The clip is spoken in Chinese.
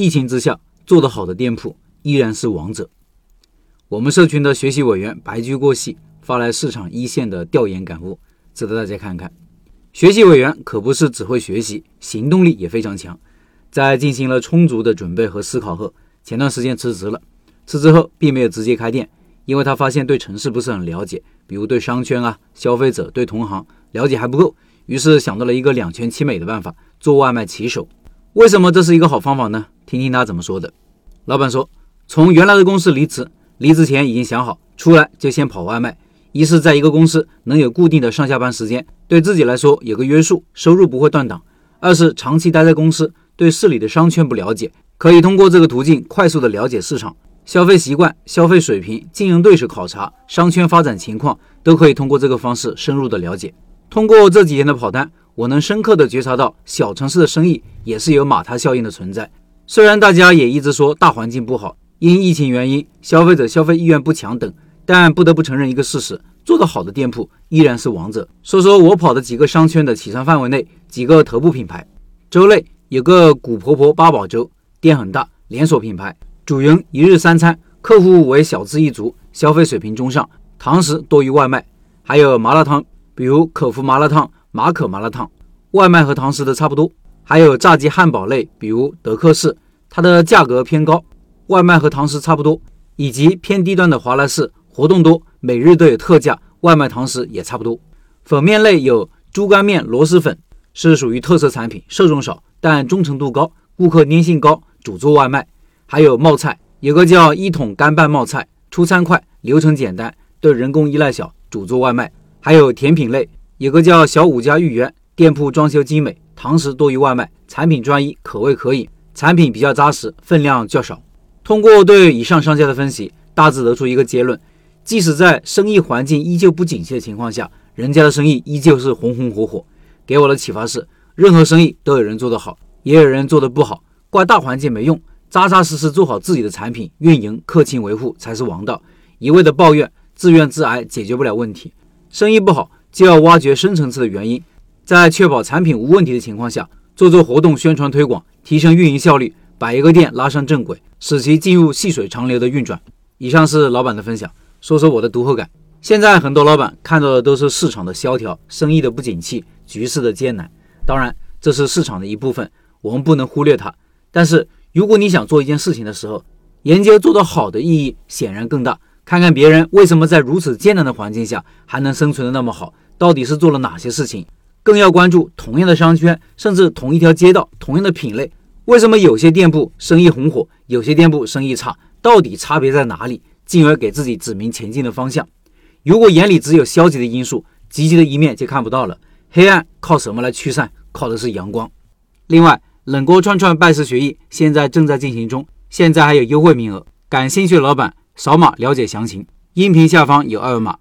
疫情之下做得好的店铺依然是王者。我们社群的学习委员白驹过隙发来市场一线的调研感悟，值得大家看看。学习委员可不是只会学习，行动力也非常强。在进行了充足的准备和思考后，前段时间辞职了。辞职后并没有直接开店，因为他发现对城市不是很了解，比如对商圈啊、消费者、对同行了解还不够。于是想到了一个两全其美的办法，做外卖骑手。为什么这是一个好方法呢？听听他怎么说的。老板说，从原来的公司离职，离职前已经想好，出来就先跑外卖。一是在一个公司能有固定的上下班时间，对自己来说有个约束，收入不会断档；二是长期待在公司，对市里的商圈不了解，可以通过这个途径快速的了解市场、消费习惯、消费水平、竞争对手考察、商圈发展情况，都可以通过这个方式深入的了解。通过这几天的跑单，我能深刻的觉察到小城市的生意也是有马太效应的存在。虽然大家也一直说大环境不好，因疫情原因，消费者消费意愿不强等。但不得不承认一个事实，做得好的店铺依然是王者。说说我跑的几个商圈的起算范围内几个头部品牌，州内有个古婆婆八宝粥，店很大，连锁品牌，主营一日三餐，客户为小资一族，消费水平中上，堂食多于外卖。还有麻辣烫，比如口福麻辣烫、马可麻辣烫，外卖和堂食的差不多。还有炸鸡汉堡类，比如德克士，它的价格偏高，外卖和堂食差不多，以及偏低端的华莱士。活动多，每日都有特价，外卖堂食也差不多。粉面类有猪肝面、螺蛳粉，是属于特色产品，受众少，但忠诚度高，顾客粘性高，主做外卖。还有冒菜，有个叫一桶干拌冒菜，出餐快，流程简单，对人工依赖小，主做外卖。还有甜品类，有个叫小五家芋圆，店铺装修精美，堂食多于外卖，产品专一，口味可以，产品比较扎实，分量较少。通过对以上商家的分析，大致得出一个结论。即使在生意环境依旧不景气的情况下，人家的生意依旧是红红火火。给我的启发是，任何生意都有人做得好，也有人做得不好。怪大环境没用，扎扎实实做好自己的产品运营，客情维护才是王道。一味的抱怨、自怨自艾解决不了问题。生意不好就要挖掘深层次的原因，在确保产品无问题的情况下，做做活动宣传推广，提升运营效率，把一个店拉上正轨，使其进入细水长流的运转。以上是老板的分享。说说我的读后感。现在很多老板看到的都是市场的萧条、生意的不景气、局势的艰难。当然，这是市场的一部分，我们不能忽略它。但是，如果你想做一件事情的时候，研究做得好的意义显然更大。看看别人为什么在如此艰难的环境下还能生存的那么好，到底是做了哪些事情？更要关注同样的商圈，甚至同一条街道、同样的品类，为什么有些店铺生意红火，有些店铺生意差？到底差别在哪里？进而给自己指明前进的方向。如果眼里只有消极的因素，积极的一面就看不到了。黑暗靠什么来驱散？靠的是阳光。另外，冷锅串串拜师学艺现在正在进行中，现在还有优惠名额，感兴趣的老板扫码了解详情。音频下方有二维码。